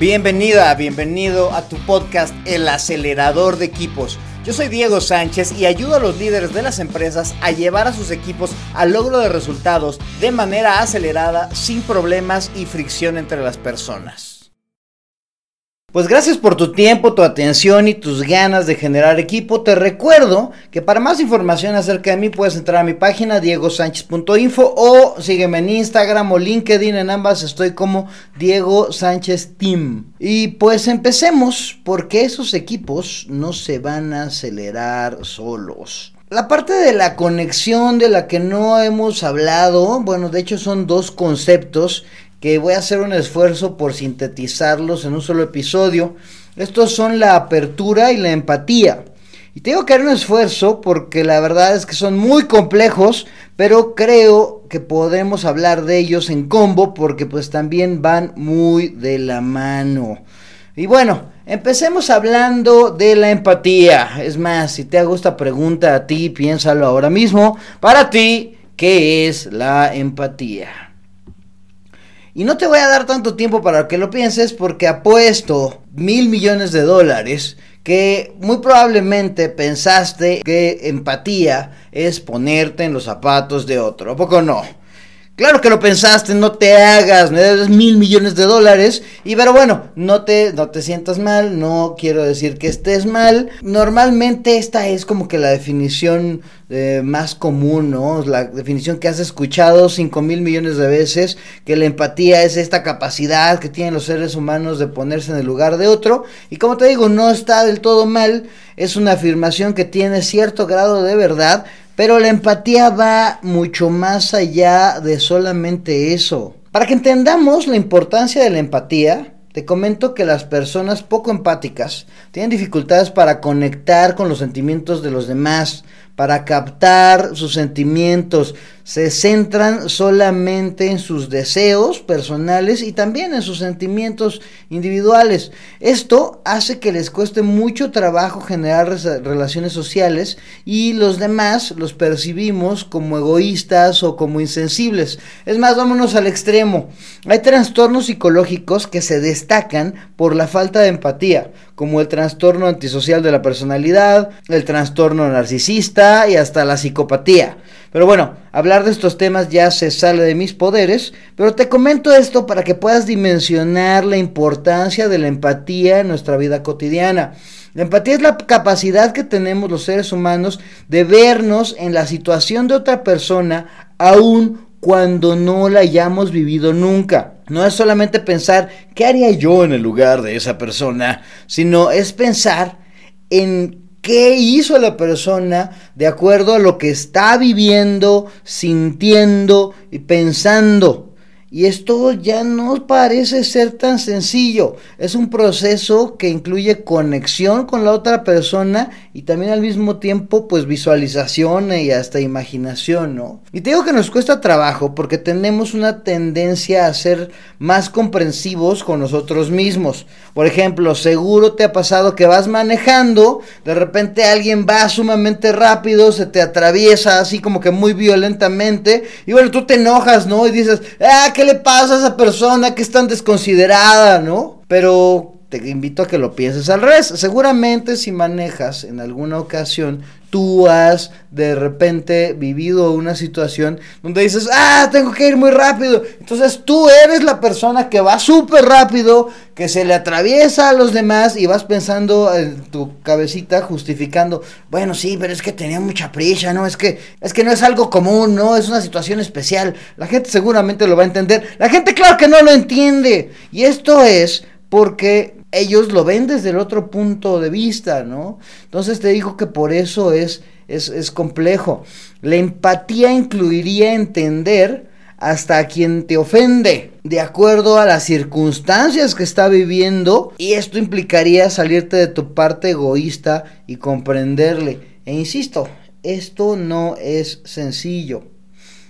Bienvenida, bienvenido a tu podcast El acelerador de equipos. Yo soy Diego Sánchez y ayudo a los líderes de las empresas a llevar a sus equipos al logro de resultados de manera acelerada, sin problemas y fricción entre las personas. Pues gracias por tu tiempo, tu atención y tus ganas de generar equipo. Te recuerdo que para más información acerca de mí puedes entrar a mi página diegosánchez.info o sígueme en Instagram o LinkedIn. En ambas estoy como Diego Sánchez Team. Y pues empecemos porque esos equipos no se van a acelerar solos. La parte de la conexión de la que no hemos hablado, bueno, de hecho son dos conceptos que voy a hacer un esfuerzo por sintetizarlos en un solo episodio. Estos son la apertura y la empatía. Y tengo que hacer un esfuerzo porque la verdad es que son muy complejos, pero creo que podemos hablar de ellos en combo porque pues también van muy de la mano. Y bueno, empecemos hablando de la empatía. Es más, si te hago esta pregunta a ti, piénsalo ahora mismo. Para ti, ¿qué es la empatía? Y no te voy a dar tanto tiempo para que lo pienses porque apuesto mil millones de dólares que muy probablemente pensaste que empatía es ponerte en los zapatos de otro. ¿A poco no? Claro que lo pensaste, no te hagas, me debes mil millones de dólares. Y pero bueno, no te, no te sientas mal, no quiero decir que estés mal. Normalmente esta es como que la definición eh, más común, ¿no? La definición que has escuchado cinco mil millones de veces, que la empatía es esta capacidad que tienen los seres humanos de ponerse en el lugar de otro. Y como te digo, no está del todo mal, es una afirmación que tiene cierto grado de verdad, pero la empatía va mucho más allá de solamente eso. Para que entendamos la importancia de la empatía, te comento que las personas poco empáticas tienen dificultades para conectar con los sentimientos de los demás, para captar sus sentimientos, se centran solamente en sus deseos personales y también en sus sentimientos individuales. Esto hace que les cueste mucho trabajo generar relaciones sociales y los demás los percibimos como egoístas o como insensibles. Es más, vámonos al extremo. Hay trastornos psicológicos que se destacan por la falta de empatía, como el trastorno antisocial de la personalidad, el trastorno narcisista y hasta la psicopatía. Pero bueno, hablar de estos temas ya se sale de mis poderes, pero te comento esto para que puedas dimensionar la importancia de la empatía en nuestra vida cotidiana. La empatía es la capacidad que tenemos los seres humanos de vernos en la situación de otra persona aun cuando no la hayamos vivido nunca. No es solamente pensar qué haría yo en el lugar de esa persona, sino es pensar en qué hizo la persona de acuerdo a lo que está viviendo, sintiendo y pensando. Y esto ya no parece ser tan sencillo. Es un proceso que incluye conexión con la otra persona y también al mismo tiempo pues visualización y hasta imaginación, ¿no? Y te digo que nos cuesta trabajo porque tenemos una tendencia a ser más comprensivos con nosotros mismos. Por ejemplo, seguro te ha pasado que vas manejando, de repente alguien va sumamente rápido, se te atraviesa así como que muy violentamente y bueno, tú te enojas, ¿no? Y dices, ah, ¿qué le pasa a esa persona que es tan desconsiderada, no? Pero te invito a que lo pienses al revés. Seguramente si manejas en alguna ocasión, tú has de repente vivido una situación donde dices, ah, tengo que ir muy rápido. Entonces tú eres la persona que va súper rápido, que se le atraviesa a los demás y vas pensando en tu cabecita justificando, bueno, sí, pero es que tenía mucha prisa, ¿no? Es que, es que no es algo común, ¿no? Es una situación especial. La gente seguramente lo va a entender. La gente claro que no lo entiende. Y esto es porque ellos lo ven desde el otro punto de vista, ¿no? Entonces te digo que por eso es, es, es complejo. La empatía incluiría entender hasta a quien te ofende, de acuerdo a las circunstancias que está viviendo, y esto implicaría salirte de tu parte egoísta y comprenderle. E insisto, esto no es sencillo.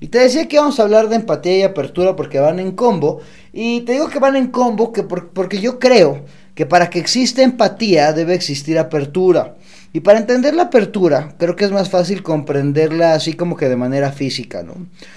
Y te decía que vamos a hablar de empatía y apertura porque van en combo. Y te digo que van en combo que porque yo creo que para que exista empatía debe existir apertura. Y para entender la apertura, creo que es más fácil comprenderla así como que de manera física, ¿no?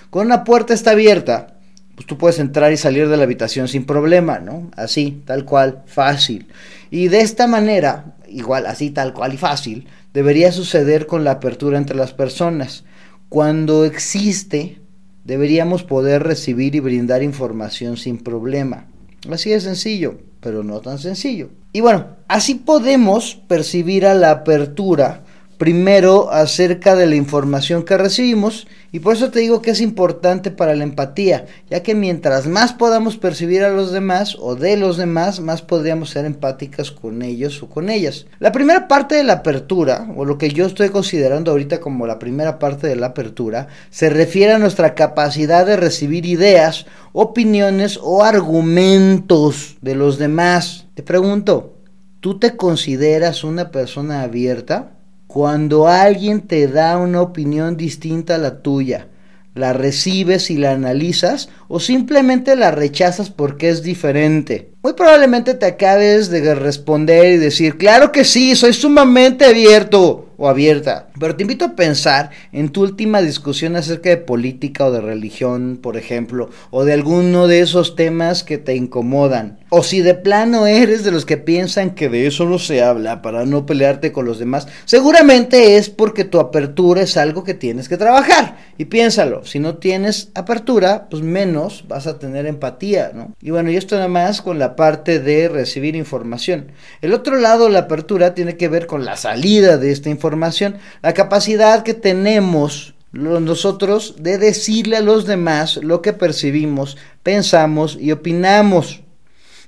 Cuando una puerta está abierta, pues tú puedes entrar y salir de la habitación sin problema, ¿no? Así, tal cual, fácil. Y de esta manera, igual, así, tal cual y fácil, debería suceder con la apertura entre las personas. Cuando existe, deberíamos poder recibir y brindar información sin problema. Así de sencillo, pero no tan sencillo. Y bueno, así podemos percibir a la apertura primero acerca de la información que recibimos y por eso te digo que es importante para la empatía, ya que mientras más podamos percibir a los demás o de los demás, más podríamos ser empáticas con ellos o con ellas. La primera parte de la apertura, o lo que yo estoy considerando ahorita como la primera parte de la apertura, se refiere a nuestra capacidad de recibir ideas, opiniones o argumentos de los demás. Te pregunto, ¿tú te consideras una persona abierta? Cuando alguien te da una opinión distinta a la tuya, ¿la recibes y la analizas o simplemente la rechazas porque es diferente? Muy probablemente te acabes de responder y decir, claro que sí, soy sumamente abierto o abierta. Pero te invito a pensar en tu última discusión acerca de política o de religión, por ejemplo, o de alguno de esos temas que te incomodan. O si de plano eres de los que piensan que de eso no se habla para no pelearte con los demás, seguramente es porque tu apertura es algo que tienes que trabajar. Y piénsalo, si no tienes apertura, pues menos vas a tener empatía, ¿no? Y bueno, y esto nada más con la parte de recibir información. El otro lado, la apertura, tiene que ver con la salida de esta información información, la capacidad que tenemos nosotros de decirle a los demás lo que percibimos, pensamos y opinamos.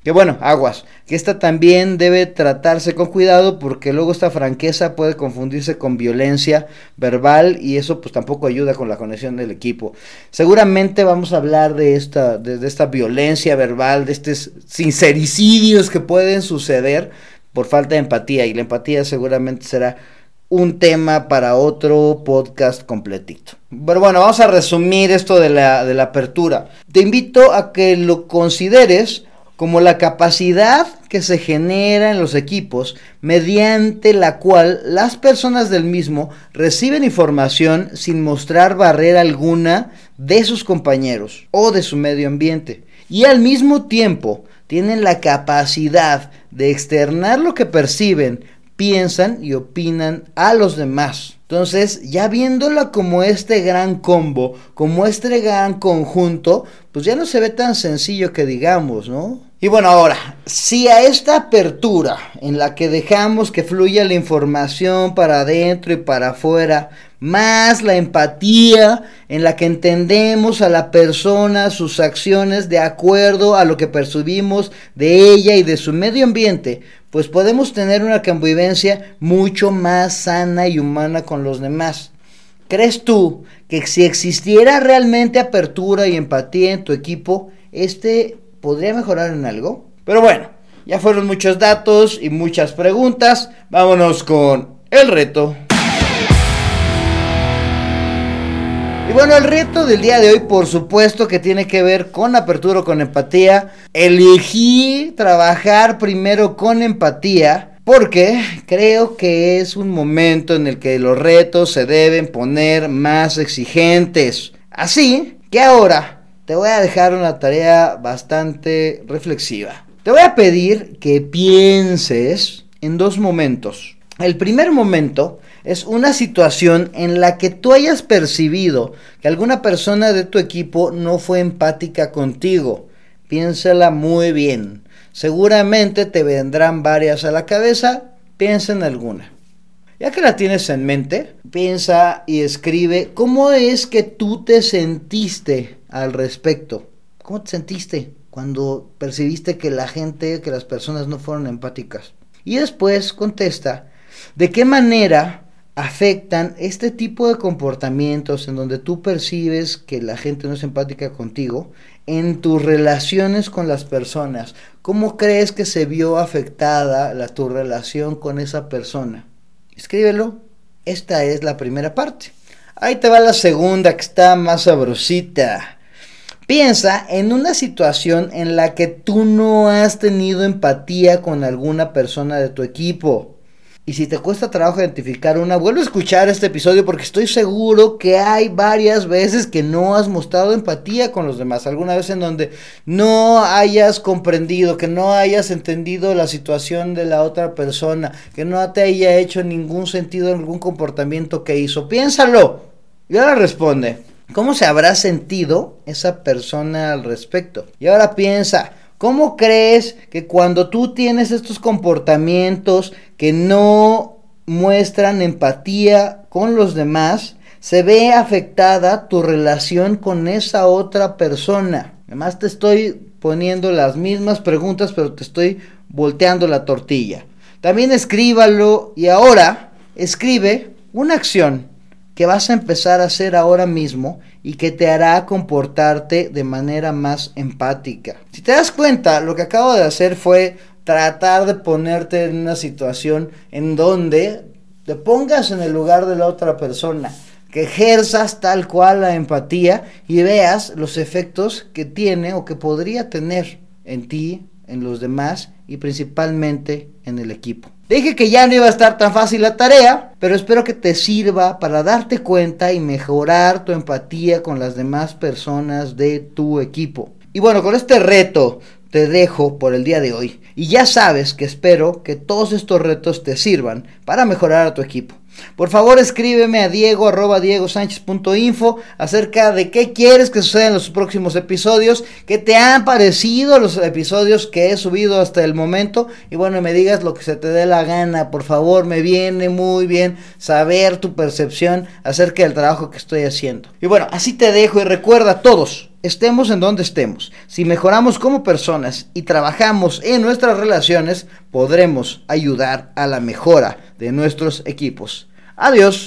Que bueno, aguas, que esta también debe tratarse con cuidado porque luego esta franqueza puede confundirse con violencia verbal y eso pues tampoco ayuda con la conexión del equipo. Seguramente vamos a hablar de esta, de esta violencia verbal, de estos sincericidios que pueden suceder por falta de empatía y la empatía seguramente será un tema para otro podcast completito. Pero bueno, vamos a resumir esto de la, de la apertura. Te invito a que lo consideres como la capacidad que se genera en los equipos mediante la cual las personas del mismo reciben información sin mostrar barrera alguna de sus compañeros o de su medio ambiente. Y al mismo tiempo tienen la capacidad de externar lo que perciben piensan y opinan a los demás. Entonces, ya viéndola como este gran combo, como este gran conjunto, pues ya no se ve tan sencillo que digamos, ¿no? Y bueno, ahora, si a esta apertura en la que dejamos que fluya la información para adentro y para afuera, más la empatía en la que entendemos a la persona, sus acciones de acuerdo a lo que percibimos de ella y de su medio ambiente, pues podemos tener una convivencia mucho más sana y humana con los demás. ¿Crees tú que si existiera realmente apertura y empatía en tu equipo, este podría mejorar en algo? Pero bueno, ya fueron muchos datos y muchas preguntas. Vámonos con el reto. Y bueno, el reto del día de hoy, por supuesto que tiene que ver con apertura, con empatía. Elegí trabajar primero con empatía porque creo que es un momento en el que los retos se deben poner más exigentes. Así que ahora te voy a dejar una tarea bastante reflexiva. Te voy a pedir que pienses en dos momentos. El primer momento es una situación en la que tú hayas percibido que alguna persona de tu equipo no fue empática contigo. Piénsala muy bien. Seguramente te vendrán varias a la cabeza. Piensa en alguna. Ya que la tienes en mente, piensa y escribe cómo es que tú te sentiste al respecto. ¿Cómo te sentiste cuando percibiste que la gente, que las personas no fueron empáticas? Y después contesta, ¿de qué manera afectan este tipo de comportamientos en donde tú percibes que la gente no es empática contigo en tus relaciones con las personas. ¿Cómo crees que se vio afectada la, tu relación con esa persona? Escríbelo. Esta es la primera parte. Ahí te va la segunda que está más sabrosita. Piensa en una situación en la que tú no has tenido empatía con alguna persona de tu equipo Y si te cuesta trabajo identificar una, vuelve a escuchar este episodio porque estoy seguro que hay varias veces que no has mostrado empatía con los demás. Alguna vez en donde no hayas comprendido, que no hayas entendido la situación de la otra persona, que no te haya hecho ningún sentido algún comportamiento que hizo. Piénsalo. Y ahora responde. ¿Cómo se habrá sentido esa persona al respecto? Y ahora piensa, ¿Cómo crees que cuando tú tienes estos comportamientos que no muestran empatía con los demás, se ve afectada tu relación con esa otra persona? Además te estoy poniendo las mismas preguntas, pero te estoy volteando la tortilla. También escríbalo y ahora escribe una acción que vas a empezar a hacer ahora mismo y que te hará comportarte de manera más empática. Si te das cuenta, lo que acabo de hacer fue tratar de ponerte en una situación en donde te pongas en el lugar de la otra persona, que ejerzas tal cual la empatía y veas los efectos que tiene o que podría tener en ti, en los demás y principalmente en el equipo. Dije que ya no iba a estar tan fácil la tarea, pero espero que te sirva para darte cuenta y mejorar tu empatía con las demás personas de tu equipo. Y bueno, con este reto te dejo por el día de hoy. Y ya sabes que espero que todos estos retos te sirvan para mejorar a tu equipo. Por favor, escríbeme a diego arroba info acerca de qué quieres que suceda en los próximos episodios, qué te han parecido los episodios que he subido hasta el momento y bueno, me digas lo que se te dé la gana, por favor, me viene muy bien saber tu percepción acerca del trabajo que estoy haciendo. Y bueno, así te dejo y recuerda todos, estemos en donde estemos, si mejoramos como personas y trabajamos en nuestras relaciones, podremos ayudar a la mejora de nuestros equipos. Adiós.